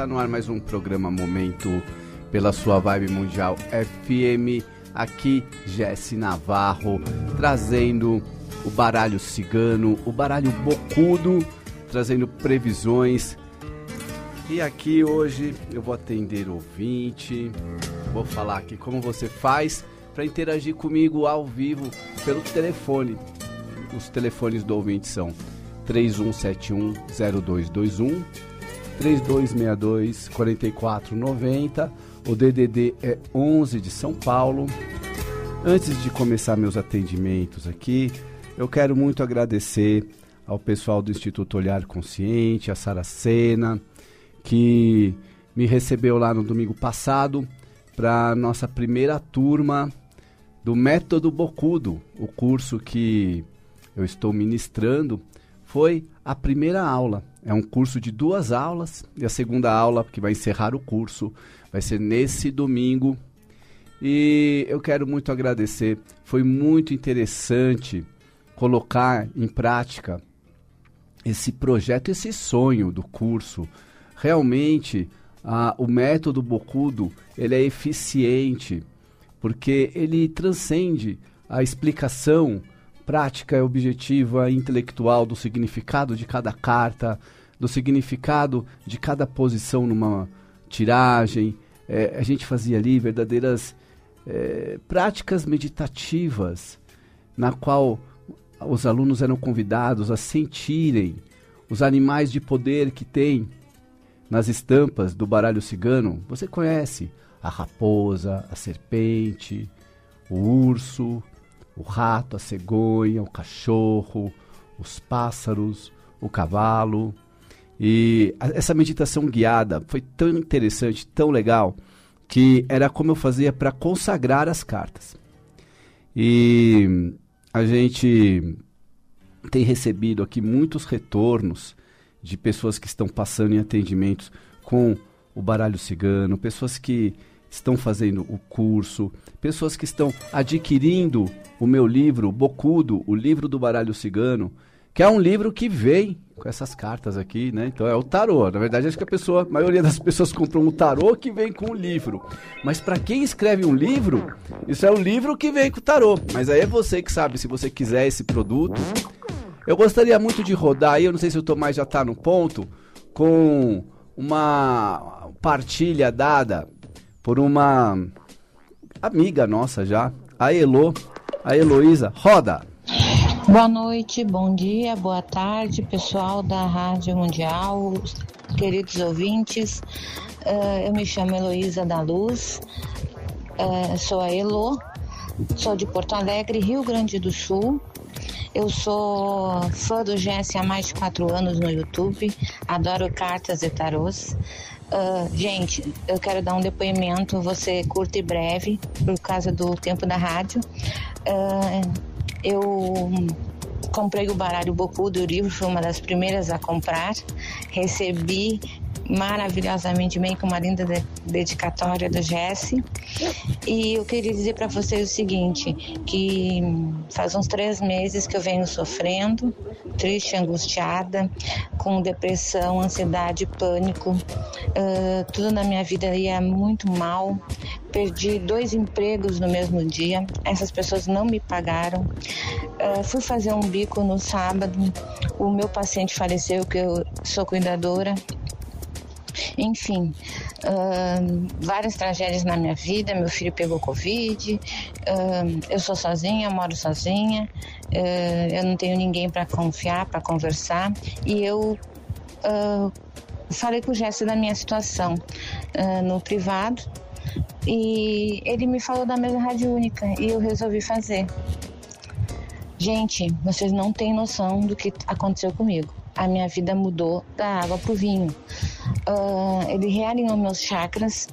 tá no ar mais um programa Momento pela sua Vibe Mundial FM. Aqui, Jesse Navarro, trazendo o baralho cigano, o baralho bocudo, trazendo previsões. E aqui hoje eu vou atender ouvinte, vou falar aqui como você faz para interagir comigo ao vivo pelo telefone. Os telefones do ouvinte são 3171 0221 3262 4490. O DDD é 11 de São Paulo. Antes de começar meus atendimentos aqui, eu quero muito agradecer ao pessoal do Instituto Olhar Consciente, a Saracena, que me recebeu lá no domingo passado para nossa primeira turma do Método Bocudo, o curso que eu estou ministrando foi a primeira aula. É um curso de duas aulas e a segunda aula, que vai encerrar o curso, vai ser nesse domingo. E eu quero muito agradecer. Foi muito interessante colocar em prática esse projeto, esse sonho do curso. Realmente, o método Bocudo ele é eficiente porque ele transcende a explicação prática, objetiva, intelectual do significado de cada carta, do significado de cada posição numa tiragem. É, a gente fazia ali verdadeiras é, práticas meditativas, na qual os alunos eram convidados a sentirem os animais de poder que tem nas estampas do baralho cigano. Você conhece a raposa, a serpente, o urso, o rato, a cegonha, o cachorro, os pássaros, o cavalo. E essa meditação guiada foi tão interessante, tão legal, que era como eu fazia para consagrar as cartas. E a gente tem recebido aqui muitos retornos de pessoas que estão passando em atendimentos com o baralho cigano, pessoas que estão fazendo o curso, pessoas que estão adquirindo o meu livro, Bocudo, o livro do baralho cigano, que é um livro que vem com essas cartas aqui, né? Então é o tarô. Na verdade, acho que a pessoa, a maioria das pessoas compram um tarô que vem com o livro. Mas para quem escreve um livro, isso é o livro que vem com o tarô. Mas aí é você que sabe se você quiser esse produto. Eu gostaria muito de rodar aí, eu não sei se o Tomás já está no ponto, com uma partilha dada por uma amiga nossa já, a Elo, a Heloísa. Roda! Boa noite, bom dia, boa tarde, pessoal da Rádio Mundial, queridos ouvintes. Uh, eu me chamo Heloísa da Luz, uh, sou a Elo, sou de Porto Alegre, Rio Grande do Sul. Eu sou fã do GS há mais de quatro anos no YouTube, adoro cartas e tarôs. Uh, gente, eu quero dar um depoimento, você curto e breve, por causa do tempo da rádio. Uh, eu comprei o baralho Boku do livro, fui uma das primeiras a comprar. Recebi maravilhosamente bem com uma linda de dedicatória do Jesse. E eu queria dizer para vocês o seguinte, que faz uns três meses que eu venho sofrendo, triste, angustiada, com depressão, ansiedade, pânico. Uh, tudo na minha vida ia muito mal. Perdi dois empregos no mesmo dia. Essas pessoas não me pagaram. Uh, fui fazer um bico no sábado. O meu paciente faleceu, que eu sou cuidadora. Enfim, uh, várias tragédias na minha vida. Meu filho pegou Covid, uh, eu sou sozinha, moro sozinha, uh, eu não tenho ninguém para confiar, para conversar. E eu falei com o Gesto da minha situação no privado e ele me falou da mesa rádio única e eu resolvi fazer. Gente, vocês não têm noção do que aconteceu comigo. A minha vida mudou da água pro vinho. Uh, ele realinhou meus chakras,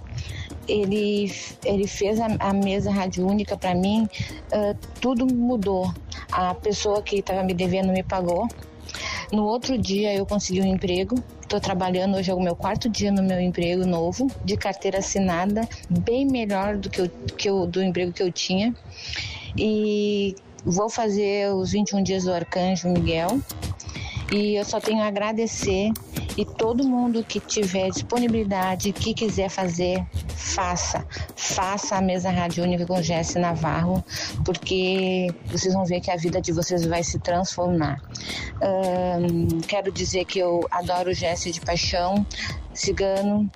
ele, ele fez a, a mesa radiúnica para mim, uh, tudo mudou. A pessoa que estava me devendo me pagou. No outro dia eu consegui um emprego. Estou trabalhando hoje é o meu quarto dia no meu emprego novo, de carteira assinada, bem melhor do que, eu, que eu, do emprego que eu tinha. E vou fazer os 21 dias do Arcanjo Miguel. E eu só tenho a agradecer E todo mundo que tiver disponibilidade, que quiser fazer, faça. Faça a mesa radiônica com Jesse Navarro, porque vocês vão ver que a vida de vocês vai se transformar. Quero dizer que eu adoro Jesse de paixão, cigano,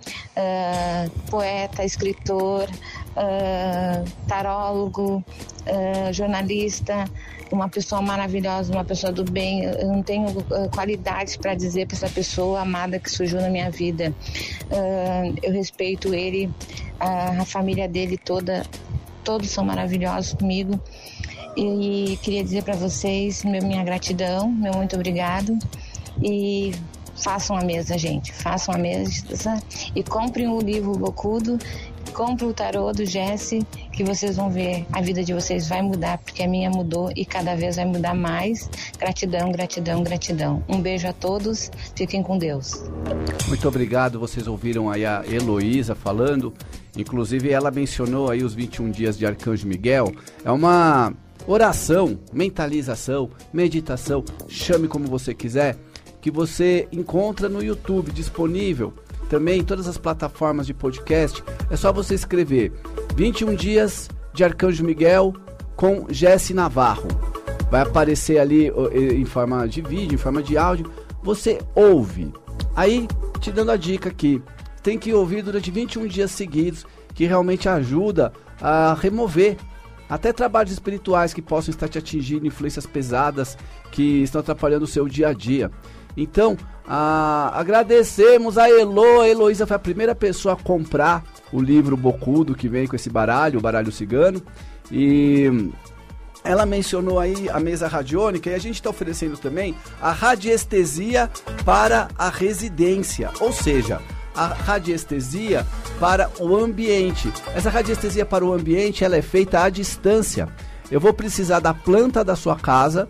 poeta, escritor, uh, tarólogo, uh, jornalista, uma pessoa maravilhosa, uma pessoa do bem. Eu não tenho qualidades para dizer para essa pessoa amada que surgiu na minha vida. eu respeito ele, a, família dele toda, todos são maravilhosos comigo. E queria dizer para vocês minha gratidão, meu muito obrigado. E façam a mesa, gente. Façam a mesa e comprem o livro Bocudo, comprem o tarô do Jesse, que vocês vão ver. A vida de vocês vai mudar, porque a minha mudou e cada vez vai mudar mais. Gratidão, gratidão, gratidão. Um beijo a todos. Fiquem com Deus. Muito obrigado. Vocês ouviram aí a Heloísa falando. Inclusive, ela mencionou aí os 21 dias de Arcanjo Miguel. É uma oração, mentalização, meditação, chame como você quiser que você encontra no YouTube disponível. Também em todas as plataformas de podcast. É só você escrever 21 dias de Arcanjo Miguel com Jesse Navarro. Vai aparecer ali em forma de vídeo, em forma de áudio. Você ouve. Aí, te dando a dica aqui, tem que ouvir durante 21 dias seguidos, que realmente ajuda a remover até trabalhos espirituais que possam estar te atingindo, influências pesadas que estão atrapalhando o seu dia a dia. Então, a, agradecemos a Elo. A Heloísa foi a primeira pessoa a comprar o livro Bocudo que vem com esse baralho, o baralho cigano. E ela mencionou aí a mesa radiônica e a gente está oferecendo também a radiestesia para a residência, ou seja, a radiestesia para o ambiente. Essa radiestesia para o ambiente ela é feita à distância. Eu vou precisar da planta da sua casa,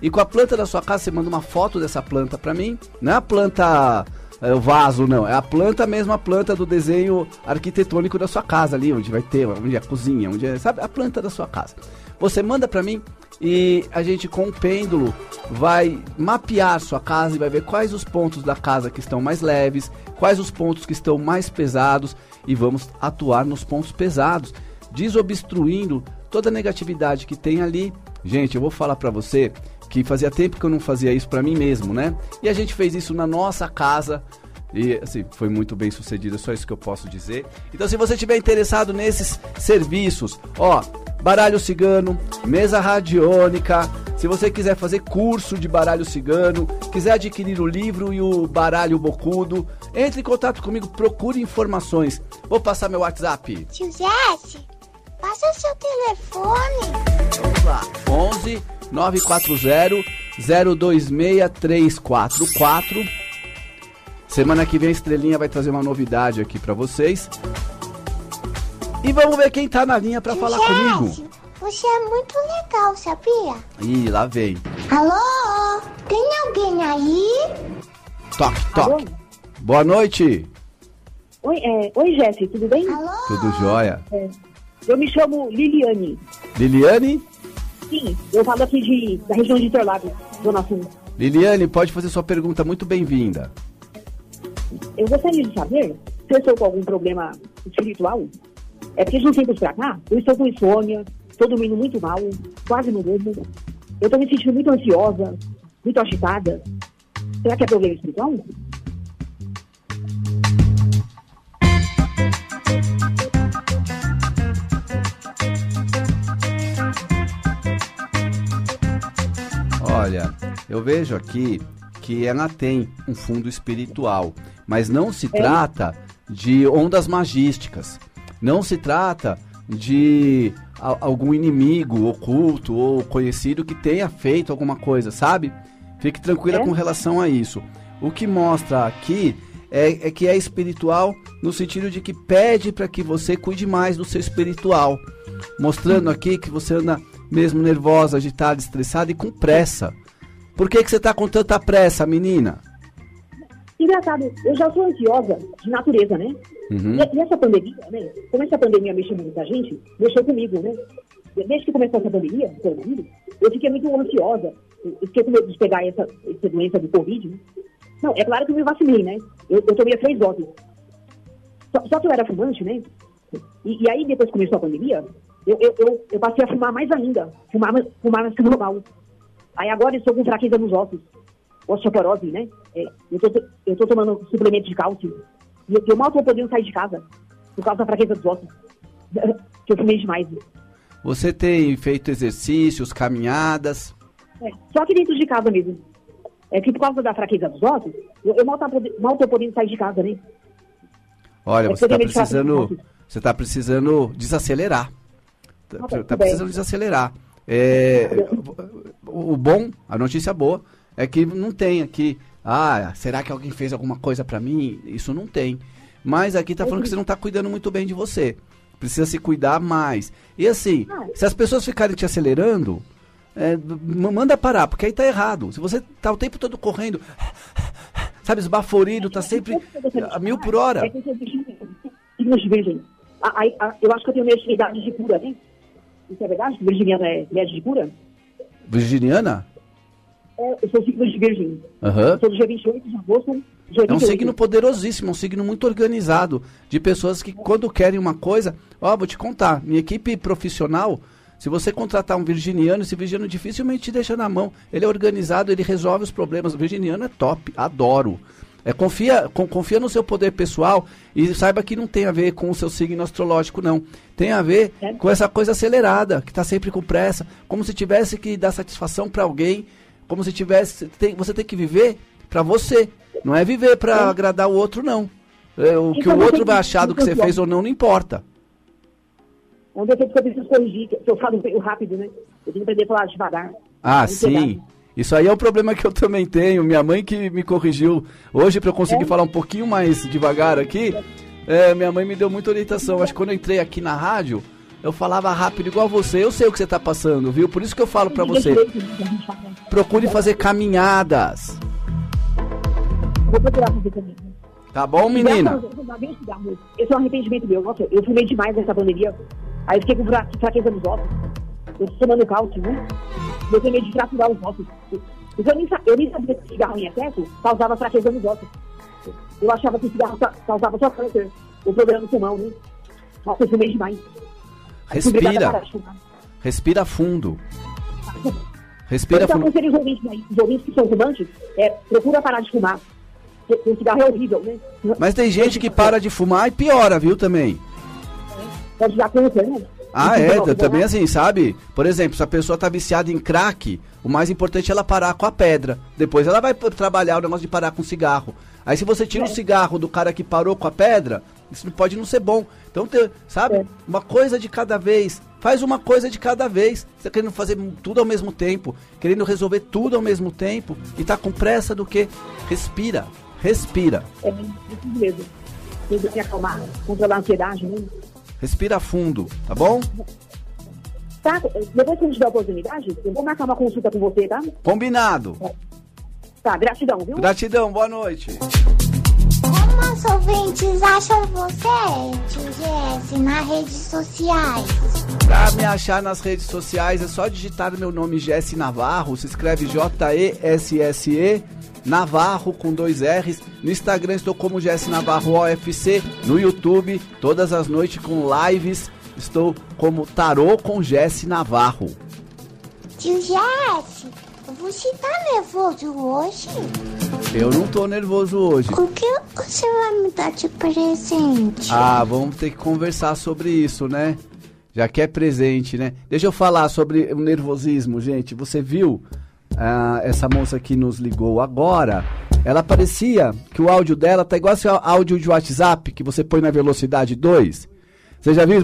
e com a planta da sua casa, você manda uma foto dessa planta para mim. Não é a planta é, o vaso, não. É a planta mesmo, a planta do desenho arquitetônico da sua casa ali, onde vai ter, onde é a cozinha, onde é, sabe, a planta da sua casa. Você manda para mim e a gente com o pêndulo vai mapear sua casa e vai ver quais os pontos da casa que estão mais leves, quais os pontos que estão mais pesados e vamos atuar nos pontos pesados, desobstruindo toda a negatividade que tem ali. Gente, eu vou falar para você que fazia tempo que eu não fazia isso para mim mesmo, né? E a gente fez isso na nossa casa. E assim, foi muito bem sucedido, é só isso que eu posso dizer. Então, se você estiver interessado nesses serviços, ó, baralho cigano, mesa radiônica, se você quiser fazer curso de baralho cigano, quiser adquirir o livro e o baralho bocudo, entre em contato comigo, procure informações. Vou passar meu WhatsApp. Tio Jesse, passa seu telefone. Vamos lá, 11 940 026344. Semana que vem a Estrelinha vai trazer uma novidade aqui para vocês. E vamos ver quem tá na linha para falar comigo. Você é muito legal, sabia? Ih, lá vem. Alô? Tem alguém aí? Toque, toque. Alô? Boa noite. Oi, é, oi Jesse, tudo bem? Alô? Tudo jóia. É, eu me chamo Liliane. Liliane? Sim, eu falo aqui de, da região de Interlagos, Zona Sul. Liliane, pode fazer sua pergunta, muito bem-vinda. Eu gostaria de saber se eu estou com algum problema espiritual. É porque de um tempo pra cá, eu estou com insônia, estou dormindo muito mal, quase não durmo. Eu estou me sentindo muito ansiosa, muito agitada. Será que é problema espiritual? Eu vejo aqui que ela tem um fundo espiritual, mas não se trata de ondas magísticas. Não se trata de algum inimigo oculto ou conhecido que tenha feito alguma coisa, sabe? Fique tranquila é. com relação a isso. O que mostra aqui é, é, que é espiritual no sentido de que pede para que você cuide mais do seu espiritual. Mostrando aqui que você anda mesmo nervosa, agitada, estressada e com pressa. Por que, que você está com tanta pressa, menina? Engraçado, eu já sou ansiosa de natureza, né? Uhum. E, e, essa pandemia, né? Como essa pandemia mexeu com muita gente, mexeu comigo, né? Desde que começou essa pandemia, eu fiquei muito ansiosa. Eu fiquei com medo de pegar essa, essa doença do Covid, né? Não, é claro que eu me vacinei, né? Eu, eu tomei três doses. Só, só, que eu era fumante, né? E, e aí, depois que começou a pandemia, eu, eu, eu, eu, passei a fumar mais ainda. Fumar, fumar mais que normal. Aí agora eu estou com fraqueza nos ossos. Osteoporose, né? É, eu, tô, tô tomando suplemento de cálcio. E eu, eu mal tô podendo sair de casa. Por causa da fraqueza dos ossos. que eu fumei demais. Você tem feito exercícios, caminhadas? É, só que dentro de casa mesmo. É que por causa da fraqueza dos ossos, eu, eu mal, tá, mal tô podendo sair de casa, né? Olha, é você está precisando, você tá precisando desacelerar. Está tá precisando desacelerar. É, o bom, a notícia boa, é que não tem aqui. Ah, será que alguém fez alguma coisa para mim? Isso não tem. Mas aqui tá falando que você não tá cuidando muito bem de você. Precisa se cuidar mais. E assim, se as pessoas ficarem te acelerando, é, manda parar, porque aí tá errado. Se você tá o tempo todo correndo, sabe, esbaforido, tá sempre a mil por hora. É eu acho que eu tenho mediunidade de cura, né? Isso é verdade? Virginiana é média de cura? Virginiana? É, eu sou signo de virgem. Uhum. Sou do dia 28 de agosto. Dia é um signo poderosíssimo, um signo muito organizado, de pessoas que quando querem uma coisa, ó, vou te contar, minha equipe profissional, se você contratar um virginiano, esse virginiano dificilmente te deixa na mão. Ele é organizado, ele resolve os problemas. O virginiano é top, adoro. É, confia, com, confia no seu poder pessoal e saiba que não tem a ver com o seu signo astrológico, não. Tem a ver é. com essa coisa acelerada, que está sempre com pressa, como se tivesse que dar satisfação para alguém, como se tivesse. Tem, você tem que viver para você, não é viver para é. agradar o outro, não. É, o que então, o outro vai achar do que você fez ou não, não importa. É um defeito que eu preciso corrigir, que eu falo rápido, né? Eu tenho que aprender a falar devagar. Ah, sim. Isso aí é um problema que eu também tenho. Minha mãe que me corrigiu hoje para eu conseguir é. falar um pouquinho mais devagar aqui. É, minha mãe me deu muita orientação. Acho que quando eu entrei aqui na rádio, eu falava rápido igual você. Eu sei o que você está passando, viu? Por isso que eu falo para você. Procure fazer caminhadas. Vou procurar fazer também. Tá bom, menina? Esse é um arrependimento meu. Nossa, eu fumei demais nessa pandemia. Aí fiquei com fraqueza nos ossos. Eu tô tomando cálcio, né? Eu tenho medo de fraturar os ossos. Porque eu nem, eu nem sabia que cigarro em excesso causava fraqueza nos ossos. Eu achava que o cigarro causava só câncer. O problema do pulmão, né? Nossa, eu fumei demais. Respira. Respira fundo. Respira então, fundo. Então, os ouvintes, os ouvintes que são fumantes, é, procura parar de fumar. O cigarro é horrível, né? Mas tem gente que para de fumar e piora, viu, também. Pode dar câncer, né? Ah, é, também assim, sabe? Por exemplo, se a pessoa tá viciada em crack, o mais importante é ela parar com a pedra. Depois ela vai trabalhar o negócio de parar com cigarro. Aí se você tira é. o cigarro do cara que parou com a pedra, isso pode não ser bom. Então, te, sabe? É. Uma coisa de cada vez. Faz uma coisa de cada vez. Você tá querendo fazer tudo ao mesmo tempo, querendo resolver tudo ao mesmo tempo e tá com pressa do que? Respira, respira. É, isso mesmo. Tem que acalmar, controlar a ansiedade, né? Respira fundo, tá bom? Tá, depois que a gente tiver a oportunidade, eu vou marcar uma consulta com você, tá? Combinado. Tá, gratidão, viu? Gratidão, boa noite. Como os ouvintes acham você, tio Jesse, nas redes sociais? Pra me achar nas redes sociais é só digitar meu nome Jesse Navarro, se escreve J-E-S-S-E Navarro com dois R's. No Instagram estou como Jesse Navarro OFC. No YouTube, todas as noites com lives, estou como Tarô com Jesse Navarro. Tio Jesse, você tá nervoso hoje? Eu não tô nervoso hoje. O que você vai me dar de presente? Ah, vamos ter que conversar sobre isso, né? Já que é presente, né? Deixa eu falar sobre o nervosismo, gente. Você viu ah, essa moça que nos ligou agora, ela parecia que o áudio dela tá igual esse áudio de WhatsApp que você põe na velocidade 2. Você já viu?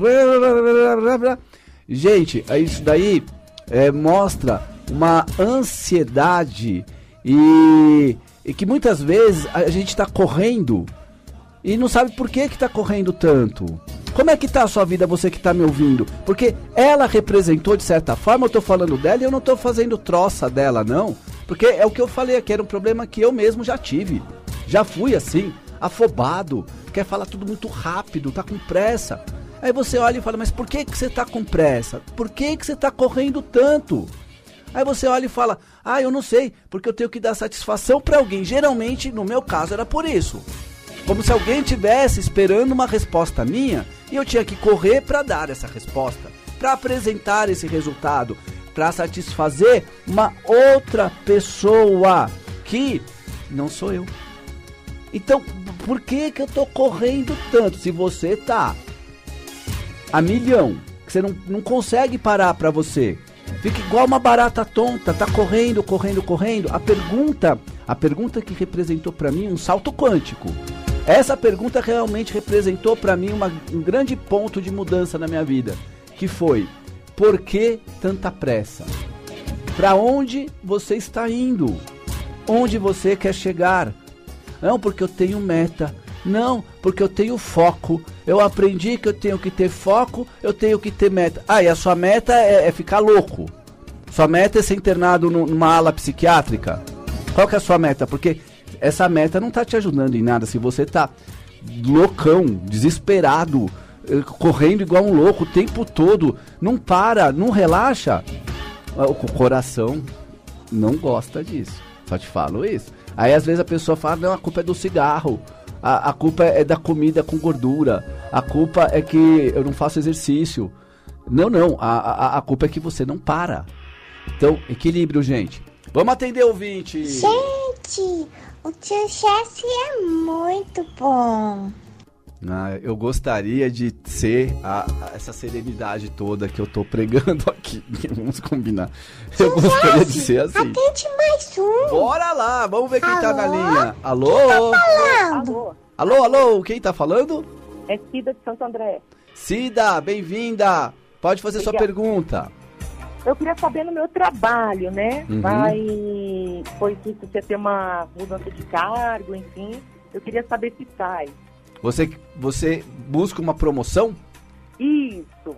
Gente, isso daí é, mostra uma ansiedade e, e, que muitas vezes a gente está correndo e não sabe por que que tá correndo tanto. Como é que tá a sua vida, você que tá me ouvindo? Porque ela representou de certa forma, eu tô falando dela e eu não tô fazendo troça dela, não. Porque é o que eu falei aqui, era um problema que eu mesmo já tive. Já fui assim, afobado, quer falar tudo muito rápido, tá com pressa. Aí você olha e fala, mas por que, que você tá com pressa? Por que, que você tá correndo tanto? Aí você olha e fala: "Ah, eu não sei, porque eu tenho que dar satisfação para alguém". Geralmente, no meu caso, era por isso. Como se alguém tivesse esperando uma resposta minha e eu tinha que correr para dar essa resposta, para apresentar esse resultado, para satisfazer uma outra pessoa que não sou eu. Então, por que que eu tô correndo tanto? Se você tá a milhão, que você não, não consegue parar para você, fica igual uma barata tonta, tá correndo, correndo, correndo. A pergunta, a pergunta que representou para mim um salto quântico. Essa pergunta realmente representou para mim uma, um grande ponto de mudança na minha vida, que foi: por que tanta pressa? Para onde você está indo? Onde você quer chegar? Não, porque eu tenho meta. Não, porque eu tenho foco. Eu aprendi que eu tenho que ter foco, eu tenho que ter meta. Ah, e a sua meta é, é ficar louco. Sua meta é ser internado numa ala psiquiátrica. Qual que é a sua meta? Porque essa meta não tá te ajudando em nada. Se você tá loucão, desesperado, eh, correndo igual um louco o tempo todo, não para, não relaxa, ah, o coração não gosta disso. Só te falo isso. Aí às vezes a pessoa fala, não, a culpa é do cigarro. A, a culpa é da comida com gordura. A culpa é que eu não faço exercício. Não, não. A, a, a culpa é que você não para. Então, equilíbrio, gente. Vamos atender o ouvinte. Gente, o tio Chess é muito bom. Ah, eu gostaria de ser a, a, essa serenidade toda que eu tô pregando aqui. Vamos combinar. Eu gostaria de Jesse, ser assim. Atende mais um. Bora lá, vamos ver quem tá na Alô? linha. Alô? Falando. Alô, Alô, alô, quem tá falando? é Cida de Santo André. Cida, bem-vinda. Pode fazer sua Obrigada. pergunta. Eu queria saber no meu trabalho, né? Uhum. Vai. Foi dito você ter uma mudança de cargo, enfim. Eu queria saber se sai. Você, você busca uma promoção? Isso.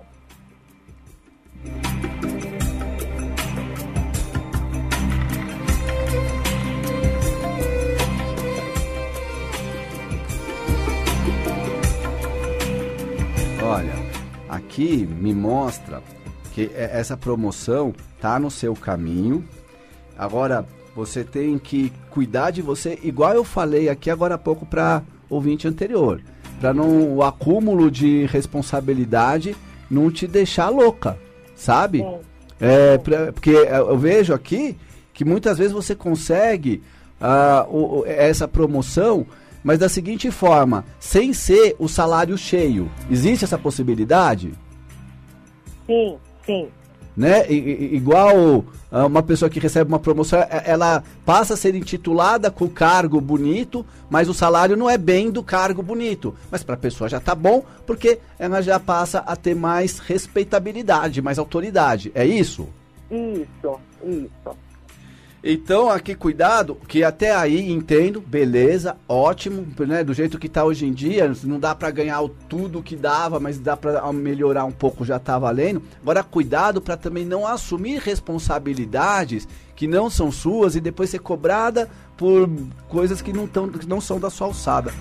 Olha, aqui me mostra que e- essa promoção tá no seu caminho. Agora, você tem que cuidar de você, igual eu falei aqui agora há pouco para ouvinte anterior, para não o acúmulo de responsabilidade não te deixar louca, sabe? Sim. É, pra- porque eu vejo aqui que muitas vezes você consegue o- o- essa promoção, mas da seguinte forma, sem ser o salário cheio. Existe essa possibilidade? Sim, sim. Né? Igual ah, uma pessoa que recebe uma promoção, e- ela passa a ser intitulada com o cargo bonito, mas o salário não é bem do cargo bonito. Mas para a pessoa já tá bom, porque ela já passa a ter mais respeitabilidade, mais autoridade. É isso? Isso, isso. Então, aqui cuidado, que até aí entendo, beleza, ótimo, né? Do jeito que tá hoje em dia, não dá pra ganhar o tudo que dava, mas dá pra melhorar um pouco, já tá valendo. Agora, cuidado pra também não assumir responsabilidades que não são suas e depois ser cobrada por coisas que não, tão, que não são da sua alçada.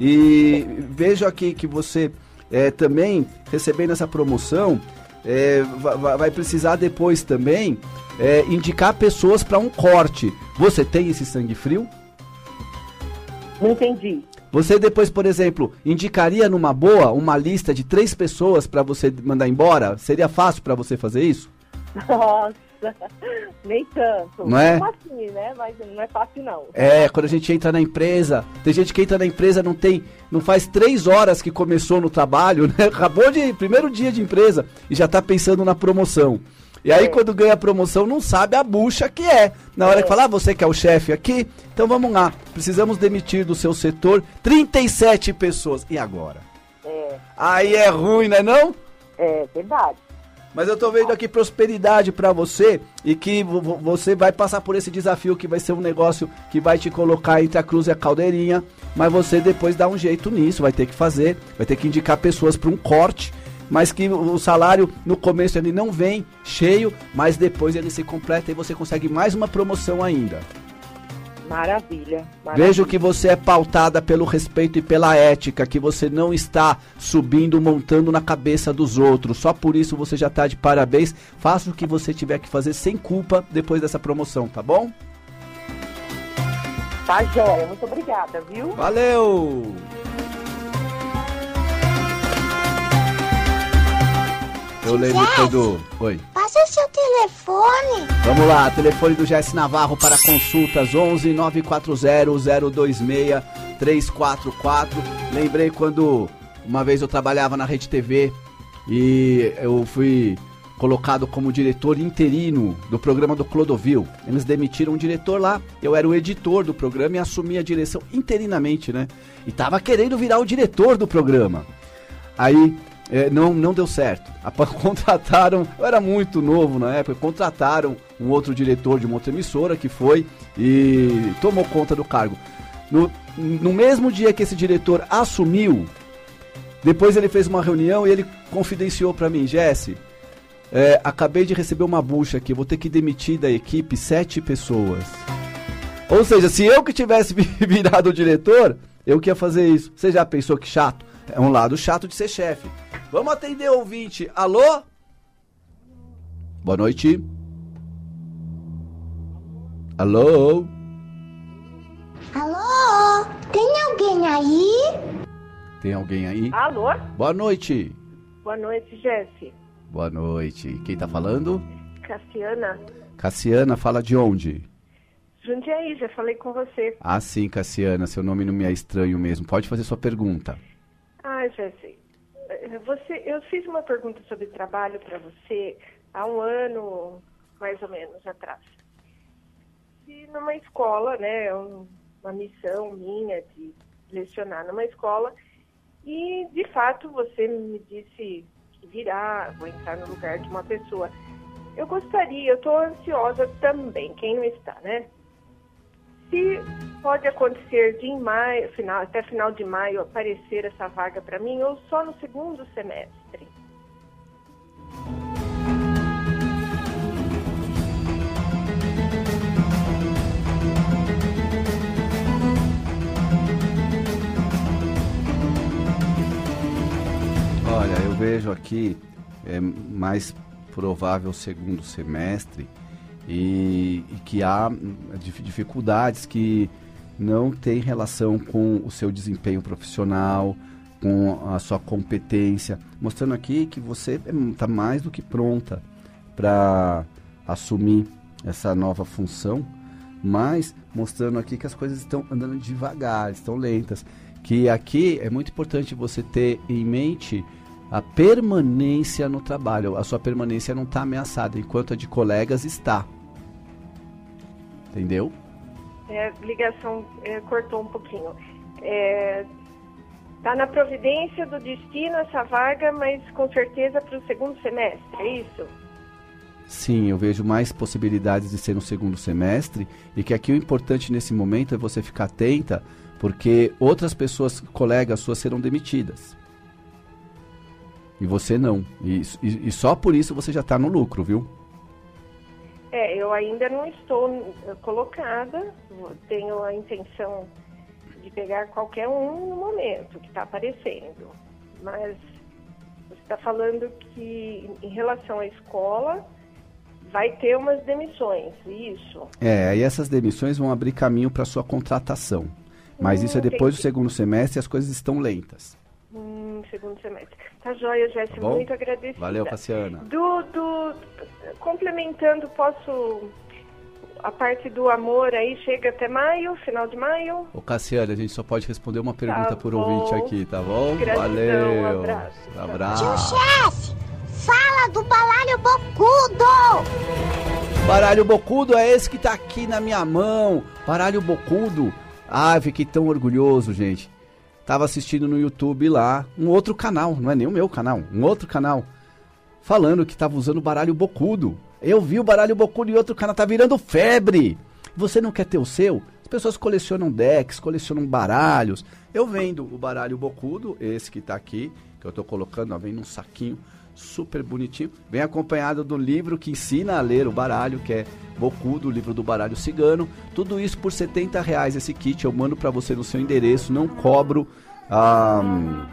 E vejo aqui que você é, também, recebendo essa promoção, é, va- va- vai precisar depois também é, indicar pessoas para um corte. Você tem esse sangue frio? Não entendi. Você depois, por exemplo, indicaria numa boa uma lista de três pessoas para você mandar embora? Seria fácil para você fazer isso? Nossa, nem tanto. Não é? Como assim, né? Mas não é fácil, não. É, quando a gente entra na empresa, tem gente que entra na empresa não tem, não faz três horas que começou no trabalho, né? Acabou de primeiro dia de empresa e já tá pensando na promoção. E aí É. quando ganha a promoção não sabe a bucha que é. Na hora É. que falar, ah, você que é o chefe aqui, então vamos lá. Precisamos demitir do seu setor 37 pessoas. E agora? É, Aí é ruim, né não? é verdade. Mas eu tô vendo aqui prosperidade pra você e que vo- vo- você vai passar por esse desafio que vai ser um negócio que vai te colocar entre a cruz e a caldeirinha, mas você depois dá um jeito nisso, vai ter que fazer, vai ter que indicar pessoas para um corte, mas que o salário no começo ele não vem cheio, mas depois ele se completa e você consegue mais uma promoção ainda. Maravilha, maravilha. Vejo que você é pautada pelo respeito e pela ética, que você não está subindo, montando na cabeça dos outros. Só por isso você já está de parabéns. Faça o que você tiver que fazer sem culpa depois dessa promoção, tá bom? Tá jóia, muito obrigada, viu? Valeu! Eu lembro Jess. quando. Oi. Passa seu telefone. Vamos lá, telefone do Jesse Navarro para consultas 11 940 026 344. Lembrei quando uma vez eu trabalhava na Rede TV e eu fui colocado como diretor interino do programa do Clodovil. Eles demitiram um diretor lá, eu era o editor do programa e assumi a direção interinamente, né? E tava querendo virar o diretor do programa. Aí é, não, não deu certo. Apa- Contrataram, eu era muito novo na época, contrataram um outro diretor de uma outra emissora que foi e tomou conta do cargo. No, no mesmo dia que esse diretor assumiu, depois ele fez uma reunião e ele confidenciou pra mim, Jesse, é, acabei de receber uma bucha aqui, vou ter que demitir da equipe sete pessoas. Ou seja, se eu que tivesse virado o diretor, eu que ia fazer isso. Você já pensou que chato? É um lado chato de ser chefe. Vamos atender o ouvinte. Alô? Boa noite. Alô? Alô? Tem alguém aí? Tem alguém aí? Alô? Boa noite. Boa noite, Jesse. Boa noite. Quem tá falando? Cassiana. Cassiana, fala de onde? Jundiaí, já falei com você. Ah, sim, Cassiana, seu nome não me é estranho mesmo. Pode fazer sua pergunta. Ah, Jesse, você, eu fiz uma pergunta sobre trabalho para você há um ano, mais ou menos, atrás. E numa escola, né, um- uma missão minha de lecionar numa escola, e de fato você me disse que virá, vou entrar no lugar de uma pessoa. Eu gostaria, eu estou ansiosa também, quem não está, né? Se pode acontecer de em maio, final, até final de maio aparecer essa vaga para mim ou só no segundo semestre? Olha, eu vejo aqui é mais provável segundo semestre e, e que há dif- dificuldades que não têm relação com o seu desempenho profissional, com a sua competência, mostrando aqui que você está mais do que pronta para assumir essa nova função, mas mostrando aqui que as coisas estão andando devagar, estão lentas. Que aqui é muito importante você ter em mente a permanência no trabalho. A sua permanência não está ameaçada, enquanto a de colegas está. Entendeu? É, ligação é, cortou um pouquinho. É, tá na providência do destino essa vaga, mas com certeza para o segundo semestre, é isso? Sim, eu vejo mais possibilidades de ser no segundo semestre e que aqui o importante nesse momento é você ficar atenta, porque outras pessoas, colegas suas, serão demitidas. E você não. E, e- e só por isso você já está no lucro, viu? É, eu ainda não estou eh, colocada, tenho a intenção de pegar qualquer um no momento que está aparecendo. Mas você está falando que em relação à escola vai ter umas demissões, isso? É, e essas demissões vão abrir caminho para sua contratação. Mas Hum, isso é depois do entendi. segundo semestre e as coisas estão lentas. Hum, segundo semestre. Tá joia, Jéssica, muito agradecida. Valeu, Cassiana. Do, do, complementando, posso. A parte do amor aí chega até maio, final de maio? Ô Cassiana, a gente só pode responder uma pergunta Tá por bom. ouvinte aqui, tá bom? Gratidão, Valeu. um abraço. Abraço. Chefe, fala do baralho bocudo. Baralho Bocudo é esse que tá aqui na minha mão. Baralho Bocudo. Ah, fiquei tão orgulhoso, gente. Tava assistindo no YouTube lá, um outro canal, não é nem o meu canal, um outro canal, falando que tava usando baralho Bocudo. Eu vi o baralho Bocudo e outro canal, tá virando febre. Você não quer ter o seu? As pessoas colecionam decks, colecionam baralhos. Eu vendo o baralho Bocudo, esse que tá aqui, que eu tô colocando, ó, vem num saquinho super bonitinho. Vem acompanhado do livro que ensina a ler o baralho, que é Bocudo, o livro do baralho cigano. Tudo isso por 70 reais esse kit. Eu mando para você no seu endereço, não cobro um,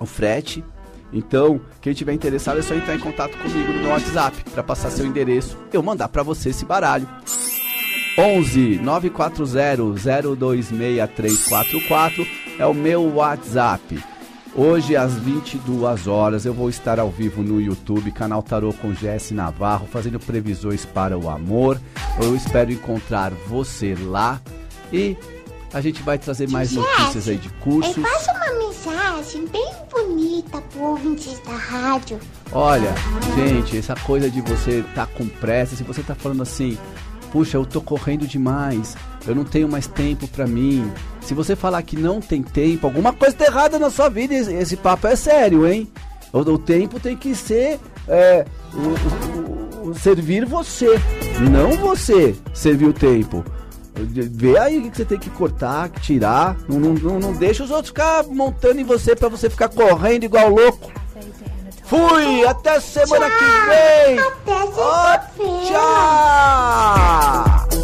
o frete. Então, quem tiver interessado é só entrar em contato comigo no WhatsApp para passar seu endereço, eu mandar para você esse baralho. 11 940 026344 é o meu WhatsApp. Hoje às 22 horas eu vou estar ao vivo no YouTube, canal Tarô com Jesse Navarro, fazendo previsões para o amor. Eu espero encontrar você lá e a gente vai trazer mais Jesse, notícias aí de cursos. Eu faço uma mensagem bem bonita pro ouvintes da rádio. Olha, gente, essa coisa de você estar tá com pressa, se você tá falando assim, puxa, eu tô correndo demais, eu não tenho mais tempo para mim. Se você falar que não tem tempo, alguma coisa tá errada na sua vida, esse papo é sério, hein? O, o tempo tem que ser é, o, o, servir você, não você servir o tempo. Vê aí o que você tem que cortar, tirar. Não, não, não, não deixa os outros ficar montando em você para você ficar correndo igual louco. Fui! Até semana tchau. que vem! Até sexta-feira! Oh, tchau!